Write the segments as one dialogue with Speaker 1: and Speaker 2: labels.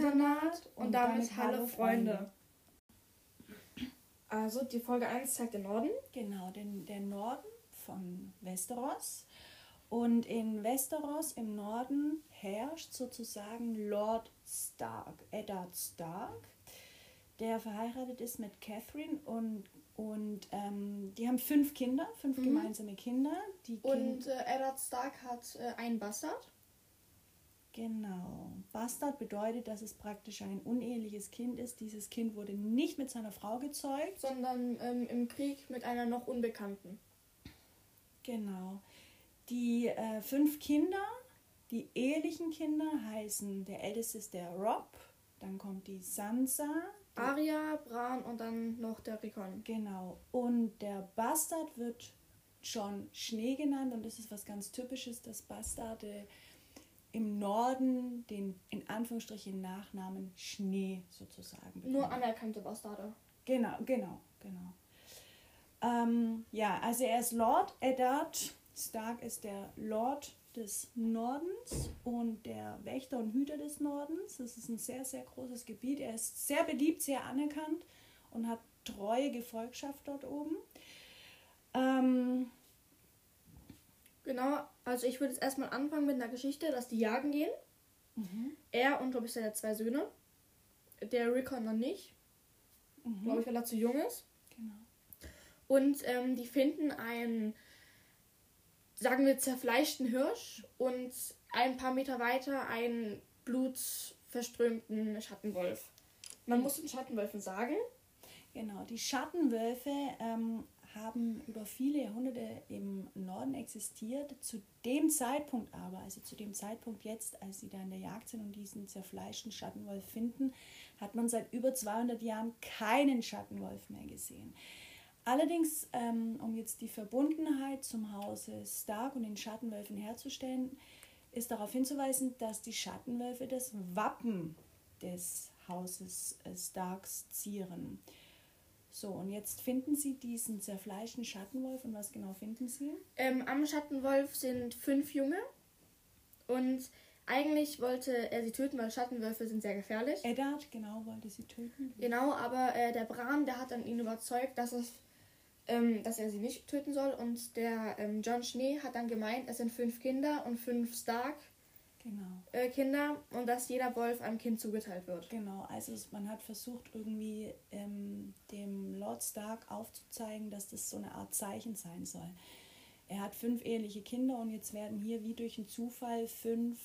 Speaker 1: Winternaht und, damit Hallo Freunde. Also die Folge 1 zeigt den Norden.
Speaker 2: Genau, den, den Norden von Westeros. Und in Westeros im Norden herrscht sozusagen Lord Stark, Eddard Stark, der verheiratet ist mit Catherine und, und ähm, die haben fünf Kinder, fünf mhm. gemeinsame Kinder.
Speaker 1: Die und äh, Eddard Stark hat äh, einen Bastard.
Speaker 2: Genau. Bastard bedeutet, dass es praktisch ein uneheliches Kind ist. Dieses Kind wurde nicht mit seiner Frau gezeugt.
Speaker 1: Sondern ähm, im Krieg mit einer noch Unbekannten.
Speaker 2: Genau. Die äh, fünf Kinder, die ehelichen Kinder, heißen, der älteste ist der Rob, dann kommt die Sansa.
Speaker 1: Die Arya, Bran und dann noch der Rickon.
Speaker 2: Genau. Und der Bastard wird John Schnee genannt und das ist was ganz Typisches, dass Bastarde im Norden den in Anführungsstrichen Nachnamen Schnee sozusagen
Speaker 1: bekommen. Nur anerkannte Bastarde.
Speaker 2: Genau, genau, genau. Ähm, ja, also er ist Lord Eddard Stark ist der Lord des Nordens und der Wächter und Hüter des Nordens. Das ist ein sehr, sehr großes Gebiet. Er ist sehr beliebt, sehr anerkannt und hat treue Gefolgschaft dort oben. Ähm,
Speaker 1: Genau, also ich würde jetzt erstmal anfangen mit einer Geschichte, dass die jagen gehen. Mhm. Er und, glaube ich, seine zwei Söhne. Der Rickon noch nicht. Mhm. Glaube ich, weil er zu jung ist. Genau. Und ähm, die finden einen, sagen wir, zerfleischten Hirsch und ein paar Meter weiter einen blutverströmten Schattenwolf. Man mhm. muss den Schattenwölfen sagen.
Speaker 2: Genau, die Schattenwölfe ähm, haben über viele Jahrhunderte im Norden existiert. Zu dem Zeitpunkt aber, also zu dem Zeitpunkt jetzt, als sie da in der Jagd sind und diesen zerfleischten Schattenwolf finden, hat man seit über 200 Jahren keinen Schattenwolf mehr gesehen. Allerdings, ähm, um jetzt die Verbundenheit zum Hause Stark und den Schattenwölfen herzustellen, ist darauf hinzuweisen, dass die Schattenwölfe das Wappen des Hauses äh, Starks zieren. So, und jetzt finden Sie diesen zerfleischten Schattenwolf und was genau finden Sie?
Speaker 1: Ähm, am Schattenwolf sind fünf Junge und eigentlich wollte er sie töten, weil Schattenwölfe sind sehr gefährlich.
Speaker 2: Eddard, genau, wollte sie töten.
Speaker 1: Genau, aber äh, der Bran, der hat dann ihn überzeugt, dass, es, ähm, dass er sie nicht töten soll und der ähm, John Schnee hat dann gemeint, es sind fünf Kinder und fünf Stark genau. äh, Kinder und dass jeder Wolf einem Kind zugeteilt wird.
Speaker 2: Genau, also man hat versucht irgendwie ähm, dem Lord Stark aufzuzeigen, dass das so eine Art Zeichen sein soll. Er hat fünf eheliche Kinder und jetzt werden hier wie durch einen Zufall fünf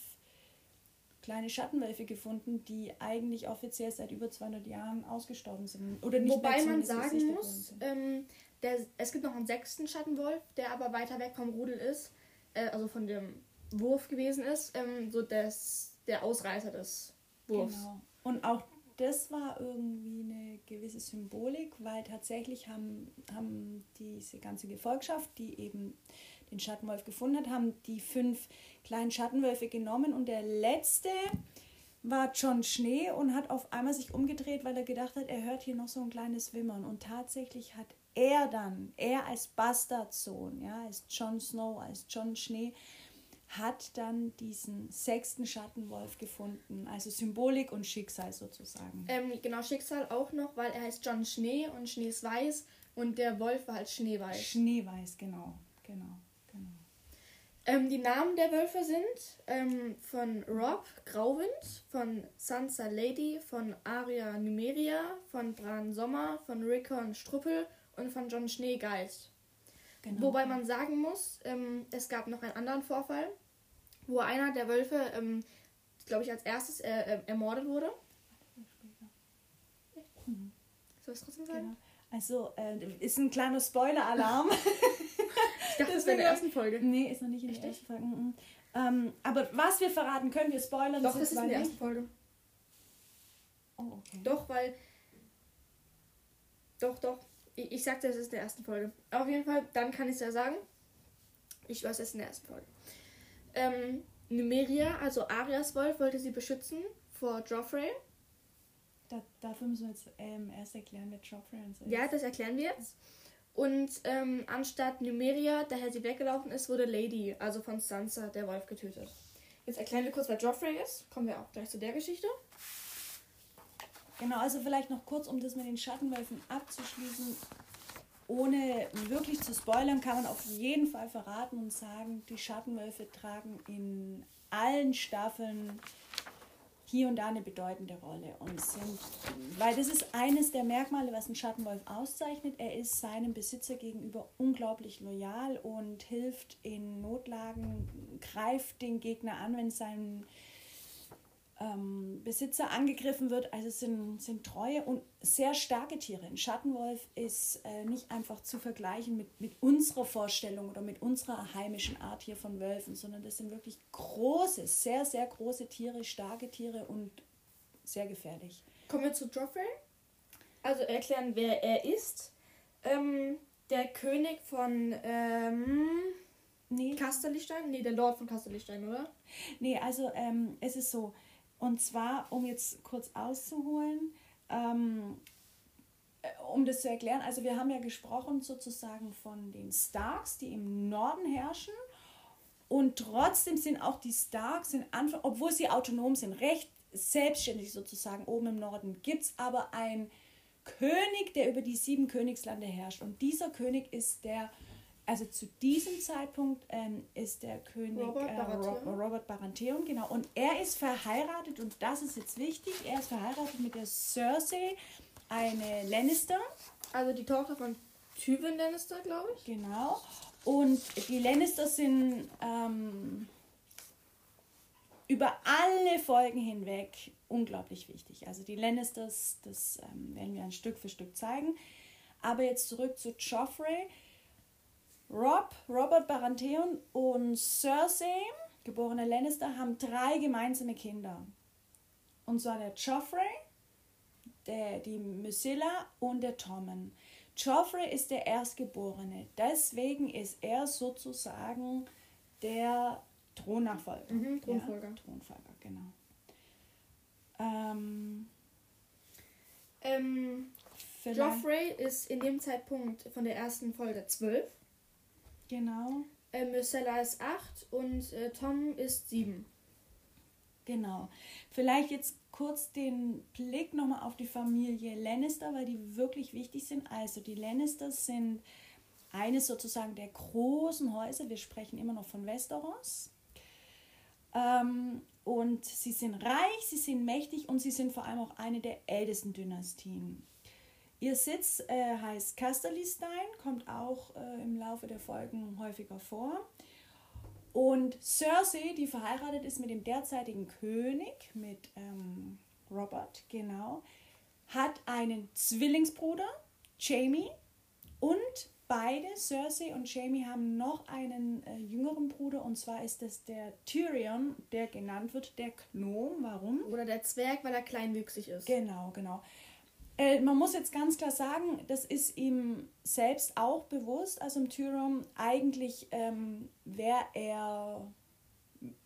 Speaker 2: kleine Schattenwölfe gefunden, die eigentlich offiziell seit über 200 Jahren ausgestorben sind. Oder nicht
Speaker 1: Wobei man sagen muss, ähm, der, es gibt noch einen sechsten Schattenwolf, der aber weiter weg vom Rudel ist, äh, also von dem Wurf gewesen ist, ähm, so des, der Ausreißer des Wurfs. Genau.
Speaker 2: Und auch das war irgendwie eine gewisse Symbolik, weil tatsächlich haben, haben diese ganze Gefolgschaft, die eben den Schattenwolf gefunden hat, haben die fünf kleinen Schattenwölfe genommen und der letzte war John Schnee und hat auf einmal sich umgedreht, weil er gedacht hat, er hört hier noch so ein kleines Wimmern. Und tatsächlich hat er dann, er als Bastardsohn, ja, als John Snow, als John Schnee, hat dann diesen sechsten Schattenwolf gefunden. Also Symbolik und Schicksal sozusagen.
Speaker 1: Ähm, genau, Schicksal auch noch, weil er heißt John Schnee und Schnee ist weiß und der Wolf war halt Schneeweiß.
Speaker 2: Schneeweiß, genau, genau, genau.
Speaker 1: Ähm, die Namen der Wölfe sind ähm, von Rob Grauwind, von Sansa Lady, von Aria Numeria, von Bran Sommer, von Rickon Struppel und von John Schneegeist. Genau. Wobei man sagen muss, ähm, es gab noch einen anderen Vorfall, wo einer der Wölfe, ähm, glaube ich, als erstes äh, äh, ermordet wurde.
Speaker 2: Mhm. Soll ich es trotzdem sagen? Genau. Also, äh, ist ein kleiner Spoiler-Alarm. ich dachte, das wäre in der ersten Folge. Nee, ist noch nicht in der ersten Folge. Mhm. Ähm, aber was wir verraten, können wir spoilern.
Speaker 1: Doch, das ist in der ersten Folge. Oh, okay. Doch, weil. Doch, doch. Ich, ich sagte, es ist in der ersten Folge. Auf jeden Fall, dann kann ich es ja sagen. Ich weiß es in der ersten Folge. Ähm, Numeria, also Arias Wolf, wollte sie beschützen vor Joffrey.
Speaker 2: Da, dafür müssen wir jetzt ähm, erst erklären, wer Joffrey und so
Speaker 1: ist. Ja, das erklären wir jetzt. Und ähm, anstatt Numeria, daher sie weggelaufen ist, wurde Lady, also von Sansa, der Wolf, getötet. Jetzt erklären wir kurz, wer Joffrey ist. Kommen wir auch gleich zu der Geschichte.
Speaker 2: Genau, also vielleicht noch kurz, um das mit den Schattenwölfen abzuschließen. Ohne wirklich zu spoilern, kann man auf jeden Fall verraten und sagen, die Schattenwölfe tragen in allen Staffeln hier und da eine bedeutende Rolle und sind, weil das ist eines der Merkmale, was ein Schattenwolf auszeichnet. Er ist seinem Besitzer gegenüber unglaublich loyal und hilft in Notlagen, greift den Gegner an, wenn sein ähm, Besitzer angegriffen wird. Also es sind, sind treue und sehr starke Tiere. Ein Schattenwolf ist äh, nicht einfach zu vergleichen mit, mit unserer Vorstellung oder mit unserer heimischen Art hier von Wölfen, sondern das sind wirklich große, sehr, sehr große Tiere, starke Tiere und sehr gefährlich.
Speaker 1: Kommen wir zu Joffrey. Also erklären, wer er ist. Ähm, der König von ähm, nee. Kasterlichstein? Nee, der Lord von Kasterlichstein, oder?
Speaker 2: Nee, also ähm, es ist so, und zwar, um jetzt kurz auszuholen, ähm, äh, um das zu erklären, also wir haben ja gesprochen sozusagen von den Starks, die im Norden herrschen. Und trotzdem sind auch die Starks, in Anfang, obwohl sie autonom sind, recht selbstständig sozusagen oben im Norden, gibt es aber einen König, der über die sieben Königslande herrscht. Und dieser König ist der also zu diesem Zeitpunkt ähm, ist der König Robert, äh. Robert Baratheon, genau. Und er ist verheiratet, und das ist jetzt wichtig, er ist verheiratet mit der Cersei, eine Lannister.
Speaker 1: Also die Tochter von Tywin Lannister, glaube ich.
Speaker 2: Genau. Und die Lannister sind ähm, über alle Folgen hinweg unglaublich wichtig. Also die Lannisters, das ähm, werden wir ein Stück für Stück zeigen. Aber jetzt zurück zu Joffrey. Rob, Robert Baratheon und Cersei, geborene Lannister, haben drei gemeinsame Kinder. Und zwar der Joffrey, der, die Mysilla und der Tommen. Joffrey ist der Erstgeborene. Deswegen ist er sozusagen der Thronnachfolger. Mhm, Thronfolger. Ja, Thronfolger, genau.
Speaker 1: Ähm, ähm, Joffrey ist in dem Zeitpunkt von der ersten Folge zwölf. Genau. Äh, Myrcella ist 8 und äh, Tom ist 7.
Speaker 2: Genau. Vielleicht jetzt kurz den Blick nochmal auf die Familie Lannister, weil die wirklich wichtig sind. Also die Lannisters sind eines sozusagen der großen Häuser. Wir sprechen immer noch von Westeros. Ähm, und sie sind reich, sie sind mächtig und sie sind vor allem auch eine der ältesten Dynastien. Ihr Sitz äh, heißt Casterlystein, kommt auch äh, im Laufe der Folgen häufiger vor. Und Cersei, die verheiratet ist mit dem derzeitigen König, mit ähm, Robert, genau, hat einen Zwillingsbruder, Jamie, und beide, Cersei und Jamie, haben noch einen äh, jüngeren Bruder, und zwar ist das der Tyrion, der genannt wird der Gnom. Warum?
Speaker 1: Oder der Zwerg, weil er kleinwüchsig ist.
Speaker 2: Genau, genau. Äh, man muss jetzt ganz klar sagen, das ist ihm selbst auch bewusst. Also im Tyrion eigentlich ähm, wäre er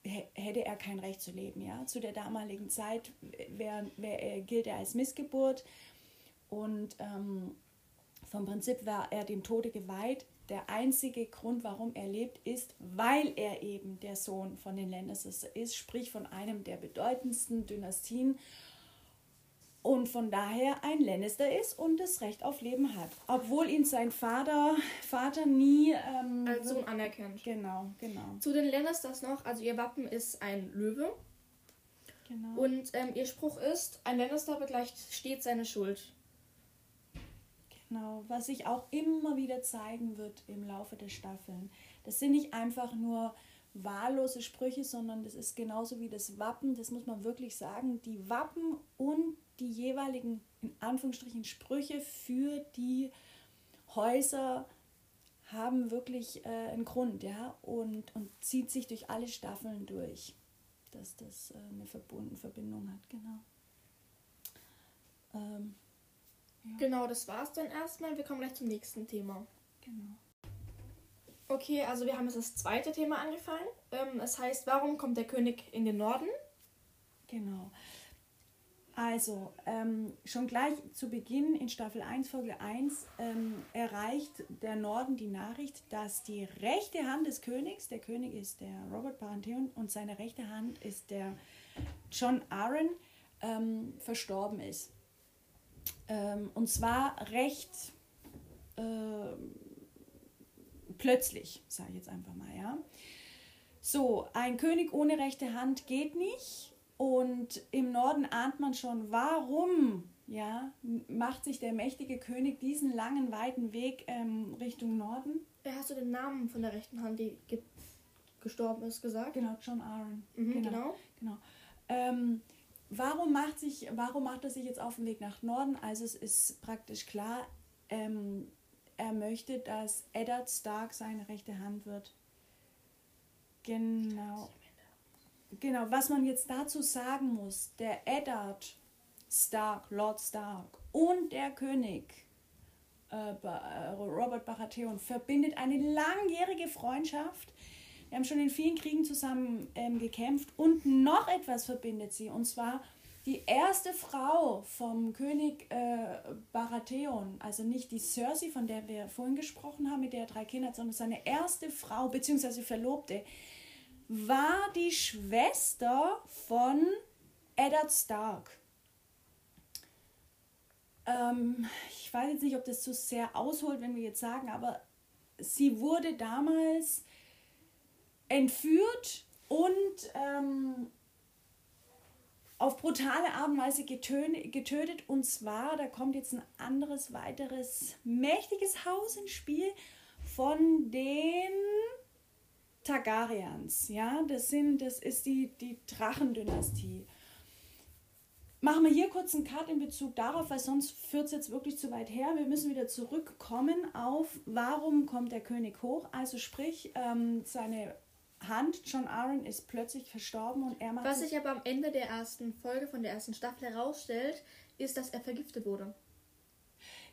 Speaker 2: hätte er kein Recht zu leben, ja. Zu der damaligen Zeit wär, wär, er, gilt er als Missgeburt und ähm, vom Prinzip war er dem Tode geweiht. Der einzige Grund, warum er lebt, ist, weil er eben der Sohn von den Lannisters ist, sprich von einem der bedeutendsten Dynastien und von daher ein Lannister ist und das Recht auf Leben hat. Obwohl ihn sein Vater, Vater nie ähm,
Speaker 1: als Sohn anerkennt.
Speaker 2: Genau, genau.
Speaker 1: Zu den Lannisters noch, also ihr Wappen ist ein Löwe. Genau. Und ähm, ihr Spruch ist, ein Lannister begleicht stets seine Schuld.
Speaker 2: Genau, was sich auch immer wieder zeigen wird im Laufe der Staffeln. Das sind nicht einfach nur wahllose Sprüche, sondern das ist genauso wie das Wappen, das muss man wirklich sagen, die Wappen und die jeweiligen, in Anführungsstrichen, Sprüche für die Häuser haben wirklich äh, einen Grund, ja, und, und zieht sich durch alle Staffeln durch, dass das äh, eine Verbund Verbindung hat, genau.
Speaker 1: Ähm, ja. Genau, das war's dann erstmal. Wir kommen gleich zum nächsten Thema. Genau. Okay, also wir haben jetzt das zweite Thema angefangen. Ähm, es heißt, warum kommt der König in den Norden?
Speaker 2: Genau. Also, ähm, schon gleich zu Beginn in Staffel 1, Folge 1, ähm, erreicht der Norden die Nachricht, dass die rechte Hand des Königs, der König ist der Robert Baratheon und seine rechte Hand ist der John Aaron, ähm, verstorben ist. Ähm, und zwar recht äh, plötzlich, sage ich jetzt einfach mal, ja. So, ein König ohne rechte Hand geht nicht und im Norden ahnt man schon, warum ja, macht sich der mächtige König diesen langen, weiten Weg ähm, Richtung Norden.
Speaker 1: Hast du den Namen von der rechten Hand, die ge gestorben ist, gesagt?
Speaker 2: Genau, John Aaron.
Speaker 1: Mhm, genau. genau.
Speaker 2: genau. Ähm, warum, macht sich, warum macht er sich jetzt auf den Weg nach Norden? Also es ist praktisch klar, ähm, er möchte, dass Eddard Stark seine rechte Hand wird. Genau. Genau, was man jetzt dazu sagen muss, der Eddard Stark, Lord Stark und der König äh, äh, Robert Baratheon verbindet eine langjährige Freundschaft. Wir haben schon in vielen Kriegen zusammen ähm, gekämpft und noch etwas verbindet sie und zwar die erste Frau vom König äh, Baratheon, also nicht die Cersei, von der wir vorhin gesprochen haben, mit der er drei Kinder hat, sondern seine erste Frau bzw. Verlobte, war die Schwester von Eddard Stark. Ähm, ich weiß jetzt nicht, ob das zu sehr ausholt, wenn wir jetzt sagen, aber sie wurde damals entführt und ähm, auf brutale Art und Weise getötet. Und zwar, da kommt jetzt ein anderes, weiteres mächtiges Haus ins Spiel von den Targaryens. Ja, das, sind, das ist die, die Drachendynastie. Machen wir hier kurz einen Cut in Bezug darauf, weil sonst führt es jetzt wirklich zu weit her. Wir müssen wieder zurückkommen auf, warum kommt der König hoch? Also sprich, ähm, seine Hand, John Aaron, ist plötzlich verstorben und er macht.
Speaker 1: Was sich aber am Ende der ersten Folge von der ersten Staffel herausstellt, ist, dass er vergiftet wurde.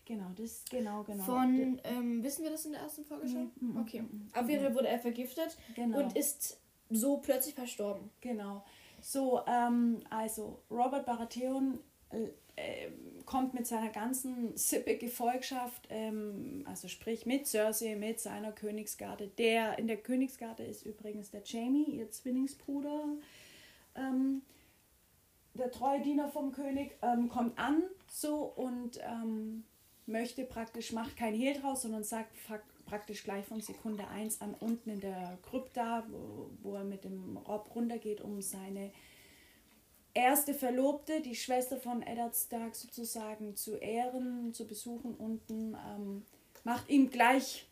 Speaker 2: Genau, das genau, genau.
Speaker 1: Von, ähm, wissen wir das in der ersten Folge schon? Mhm. Okay. Mhm. Auf jeden Fall wurde er vergiftet genau. und ist so plötzlich verstorben.
Speaker 2: Genau. So, ähm, also Robert Baratheon äh, kommt mit seiner ganzen Sippe Gefolgschaft, ähm, also sprich mit Cersei, mit seiner Königsgarde. Der in der Königsgarde ist übrigens der Jamie, ihr Zwillingsbruder. Ähm, der treue Diener vom König ähm, kommt an so und ähm, möchte praktisch, macht kein Hehl draus, sondern sagt praktisch gleich von Sekunde 1 an unten in der Krypta, wo, wo er mit dem Rob runtergeht, um seine erste Verlobte, die Schwester von Eddard Stark sozusagen zu ehren, zu besuchen unten, ähm, macht ihm gleich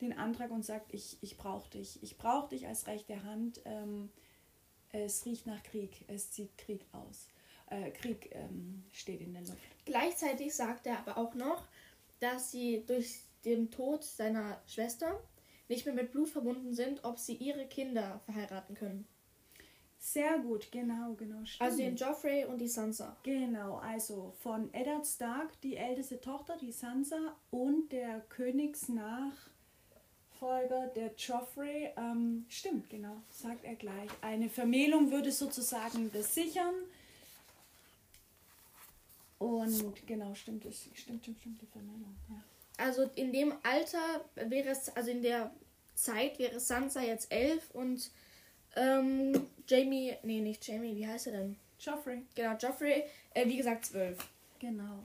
Speaker 2: den Antrag und sagt, ich, ich brauche dich. Ich brauche dich als rechte Hand. Ähm, es riecht nach Krieg. Es zieht Krieg aus. Äh, Krieg ähm, steht in der Luft.
Speaker 1: Gleichzeitig sagt er aber auch noch, dass sie durch den Tod seiner Schwester nicht mehr mit Blut verbunden sind, ob sie ihre Kinder verheiraten können.
Speaker 2: Sehr gut, genau, genau.
Speaker 1: Stimmt. Also den Joffrey und die Sansa.
Speaker 2: Genau, also von Eddard Stark, die älteste Tochter, die Sansa, und der Königsnachfolger, der Joffrey. Ähm, stimmt, genau, sagt er gleich. Eine Vermählung würde sozusagen das sichern. Und genau, stimmt, es stimmt, stimmt, stimmt, die Vermählung, ja.
Speaker 1: Also in dem Alter wäre es, also in der Zeit wäre Sansa jetzt elf und ähm, Jamie, nee, nicht Jamie, wie heißt er denn?
Speaker 2: Joffrey.
Speaker 1: Genau, Joffrey, äh, wie gesagt, zwölf.
Speaker 2: Genau.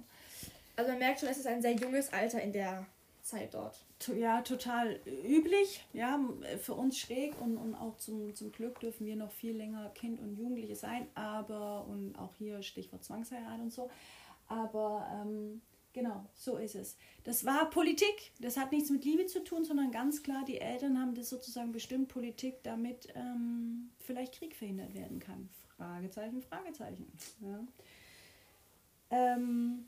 Speaker 1: Also man merkt schon, es ist ein sehr junges Alter in der Zeit dort.
Speaker 2: Ja, total üblich, ja, für uns schräg und, und auch zum, zum Glück dürfen wir noch viel länger Kind und Jugendliche sein, aber, und auch hier Stichwort Zwangsheirat und so, aber ähm, Genau, so ist es. Das war Politik. Das hat nichts mit Liebe zu tun, sondern ganz klar, die Eltern haben das sozusagen bestimmt Politik, damit ähm, vielleicht Krieg verhindert werden kann. Fragezeichen, Fragezeichen. Ja. Ähm,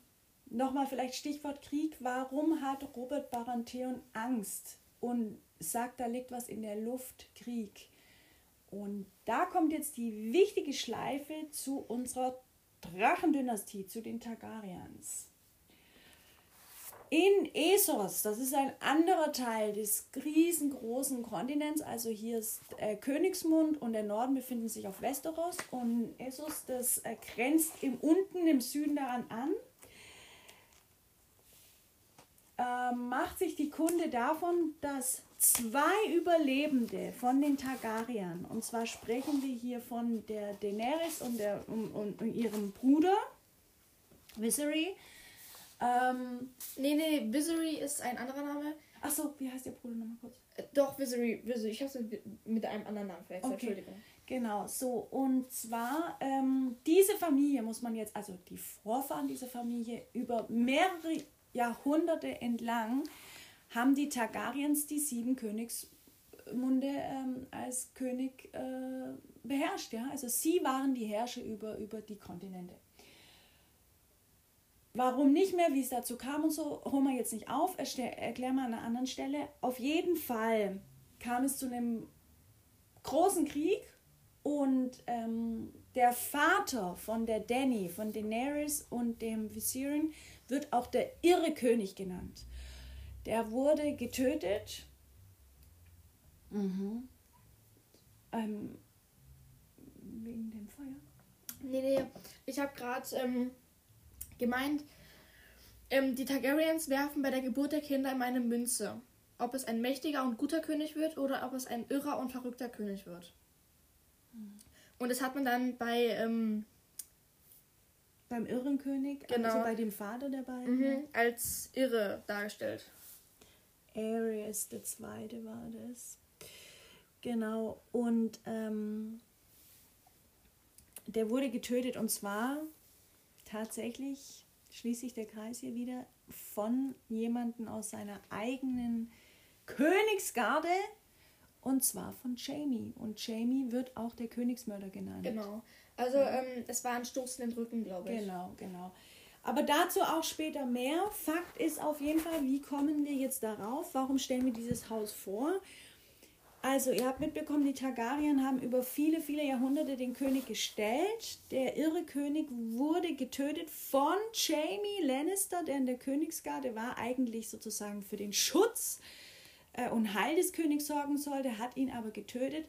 Speaker 2: Nochmal vielleicht Stichwort Krieg. Warum hat Robert Baratheon Angst und sagt, da liegt was in der Luft, Krieg? Und da kommt jetzt die wichtige Schleife zu unserer Drachendynastie, zu den Targaryens. in Essos, das ist ein anderer Teil des riesengroßen Kontinents, also hier ist äh, Königsmund und der Norden befinden sich auf Westeros und Essos, das äh, grenzt im unten im Süden daran an. Äh, macht sich die Kunde davon, dass zwei Überlebende von den Targaryen, und zwar sprechen wir hier von der Daenerys und, der, und, und, und ihrem Bruder Visery,
Speaker 1: ähm, nee, nee, Visery ist ein anderer Name.
Speaker 2: Achso, wie heißt der Bruder nochmal kurz?
Speaker 1: Äh, doch, Visery, Visery. Ich habe es mit einem anderen Namen verwechselt, okay. Entschuldigung.
Speaker 2: Genau, so. Und zwar, ähm, diese Familie muss man jetzt, also die Vorfahren dieser Familie, über mehrere Jahrhunderte entlang haben die Targaryens die sieben Königsmunde ähm, als König äh, beherrscht. Ja? Also sie waren die Herrscher über, über die Kontinente. Warum nicht mehr, wie es dazu kam und so, holen wir jetzt nicht auf, erklären wir an einer anderen Stelle. Auf jeden Fall kam es zu einem großen Krieg und ähm, der Vater von der Danny, von Daenerys und dem Viserion, wird auch der irre König genannt. Der wurde getötet. Mhm. Ähm, wegen dem Feuer?
Speaker 1: Nee, nee, ich habe gerade ähm, gemeint, ähm, die Targaryens werfen bei der Geburt der Kinder immer eine Münze. Ob es ein mächtiger und guter König wird oder ob es ein irrer und verrückter König wird. Mhm. Und das hat man dann bei. Ähm,
Speaker 2: beim irren König, also genau. also bei dem Vater der beiden,
Speaker 1: mhm, als irre dargestellt.
Speaker 2: Ares der Zweite war das. Genau. Und ähm, der wurde getötet und zwar tatsächlich schließt sich der Kreis hier wieder von jemandem aus seiner eigenen Königsgarde und zwar von Jamie. Und Jamie wird auch der Königsmörder genannt.
Speaker 1: Genau. Also ähm, es war ein Stoß in den Rücken, glaube
Speaker 2: ich. Genau, genau. Aber dazu auch später mehr. Fakt ist auf jeden Fall, wie kommen wir jetzt darauf? Warum stellen wir dieses Haus vor? Also, ihr habt mitbekommen, die Targaryen haben über viele, viele Jahrhunderte den König gestellt. Der irre König wurde getötet von Jamie Lannister, der in der Königsgarde war, eigentlich sozusagen für den Schutz äh, und Heil des Königs sorgen sollte, hat ihn aber getötet.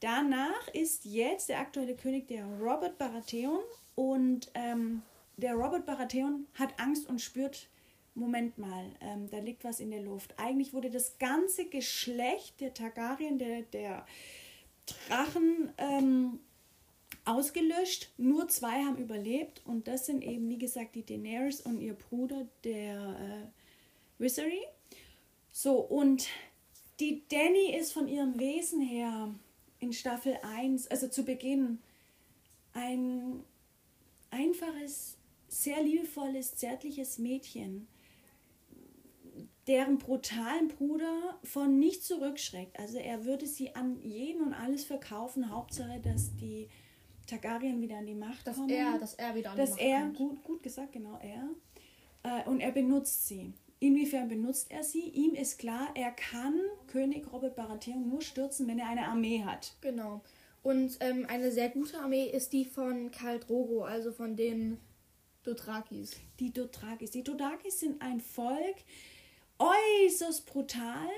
Speaker 2: Danach ist jetzt der aktuelle König der Robert Baratheon und ähm, der Robert Baratheon hat Angst und spürt, Moment mal, ähm, da liegt was in der Luft. Eigentlich wurde das ganze Geschlecht der Targaryen, der, der Drachen, ähm, ausgelöscht. Nur zwei haben überlebt und das sind eben, wie gesagt, die Daenerys und ihr Bruder, der äh, Visery. So, und die Danny ist von ihrem Wesen her in Staffel 1, also zu Beginn, ein einfaches, sehr liebevolles, zärtliches Mädchen deren brutalen Bruder von nicht zurückschreckt. Also er würde sie an jeden und alles verkaufen, Hauptsache, dass die Targaryen wieder an die Macht
Speaker 1: dass
Speaker 2: kommen.
Speaker 1: Er, dass er wieder an
Speaker 2: die Macht er, kommt. Gut, gut gesagt, genau, er. Äh, und er benutzt sie. Inwiefern benutzt er sie? Ihm ist klar, er kann König Robert Baratheon nur stürzen, wenn er eine Armee hat.
Speaker 1: Genau. Und ähm, eine sehr gute Armee ist die von Karl Drogo, also von den Dothrakis.
Speaker 2: Die Dothrakis. Die Dothrakis sind ein Volk, äußerst brutal,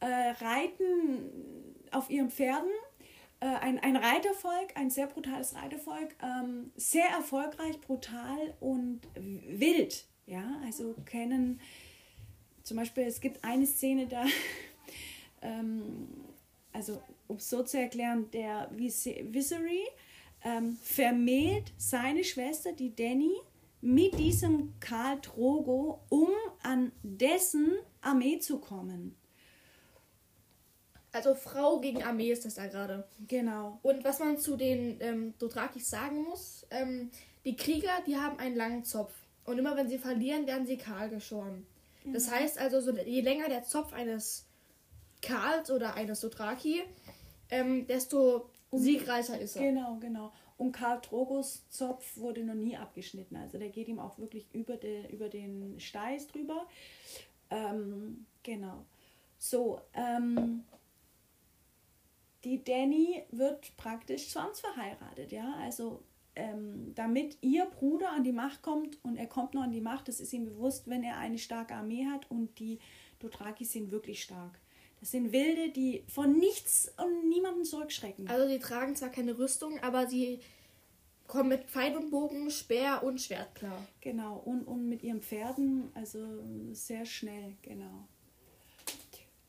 Speaker 2: äh, reiten auf ihren Pferden. Äh, ein, ein Reitervolk, ein sehr brutales Reitervolk, ähm, sehr erfolgreich, brutal und wild. Ja, also kennen zum Beispiel, es gibt eine Szene da, ähm, also um es so zu erklären, der Visery ähm, vermählt seine Schwester, die Danny, mit diesem Karl Drogo, um an dessen Armee zu kommen.
Speaker 1: Also Frau gegen Armee ist das da gerade.
Speaker 2: Genau.
Speaker 1: Und was man zu den ähm, Dothrakis sagen muss, ähm, die Krieger, die haben einen langen Zopf. Und immer wenn sie verlieren, werden sie kahl geschoren. Das heißt also, so, je länger der Zopf eines Karls oder eines Dothraki, ähm, desto siegreicher ist er.
Speaker 2: Genau, genau. Und Karl Drogos Zopf wurde noch nie abgeschnitten. Also der geht ihm auch wirklich über, de, über den Steiß drüber. Ähm, genau. So, ähm, die Danny wird praktisch zwangsverheiratet, ja. Also ähm, damit ihr Bruder an die Macht kommt und er kommt noch an die Macht, das ist ihm bewusst, wenn er eine starke Armee hat und die Dothraki sind wirklich stark. Das sind Wilde, die von nichts und niemandem zurückschrecken.
Speaker 1: Also die tragen zwar keine Rüstung, aber sie kommen mit Pfeil und Bogen, Speer und Schwert klar.
Speaker 2: Genau, und, und mit ihren Pferden, also sehr schnell, genau.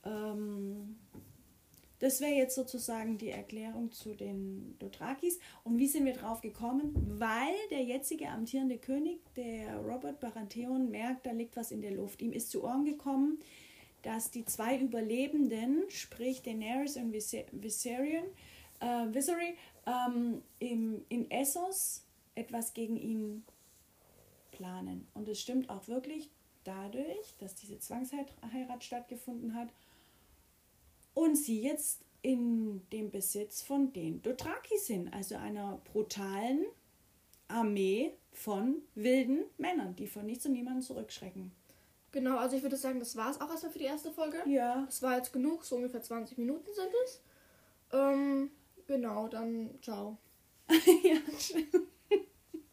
Speaker 2: Ähm, das wäre jetzt sozusagen die Erklärung zu den Dothrakis. Und wie sind wir drauf gekommen? Weil der jetzige amtierende König, der Robert Baratheon, merkt, da liegt was in der Luft. Ihm ist zu Ohren gekommen, dass die zwei Überlebenden, sprich Daenerys und Viserion, äh, Visery, ähm, im, in Essos etwas gegen ihn planen. Und es stimmt auch wirklich dadurch, dass diese Zwangsheirat stattgefunden hat und sie jetzt in dem Besitz von den Dothraki sind, also einer brutalen Armee von wilden Männern, die von nichts und niemandem zurückschrecken.
Speaker 1: Genau, also ich würde sagen, das war es auch erstmal für die erste Folge.
Speaker 2: Ja.
Speaker 1: Das war jetzt genug, so ungefähr 20 Minuten sind es. Ähm, genau, dann ciao.
Speaker 2: ja, schön.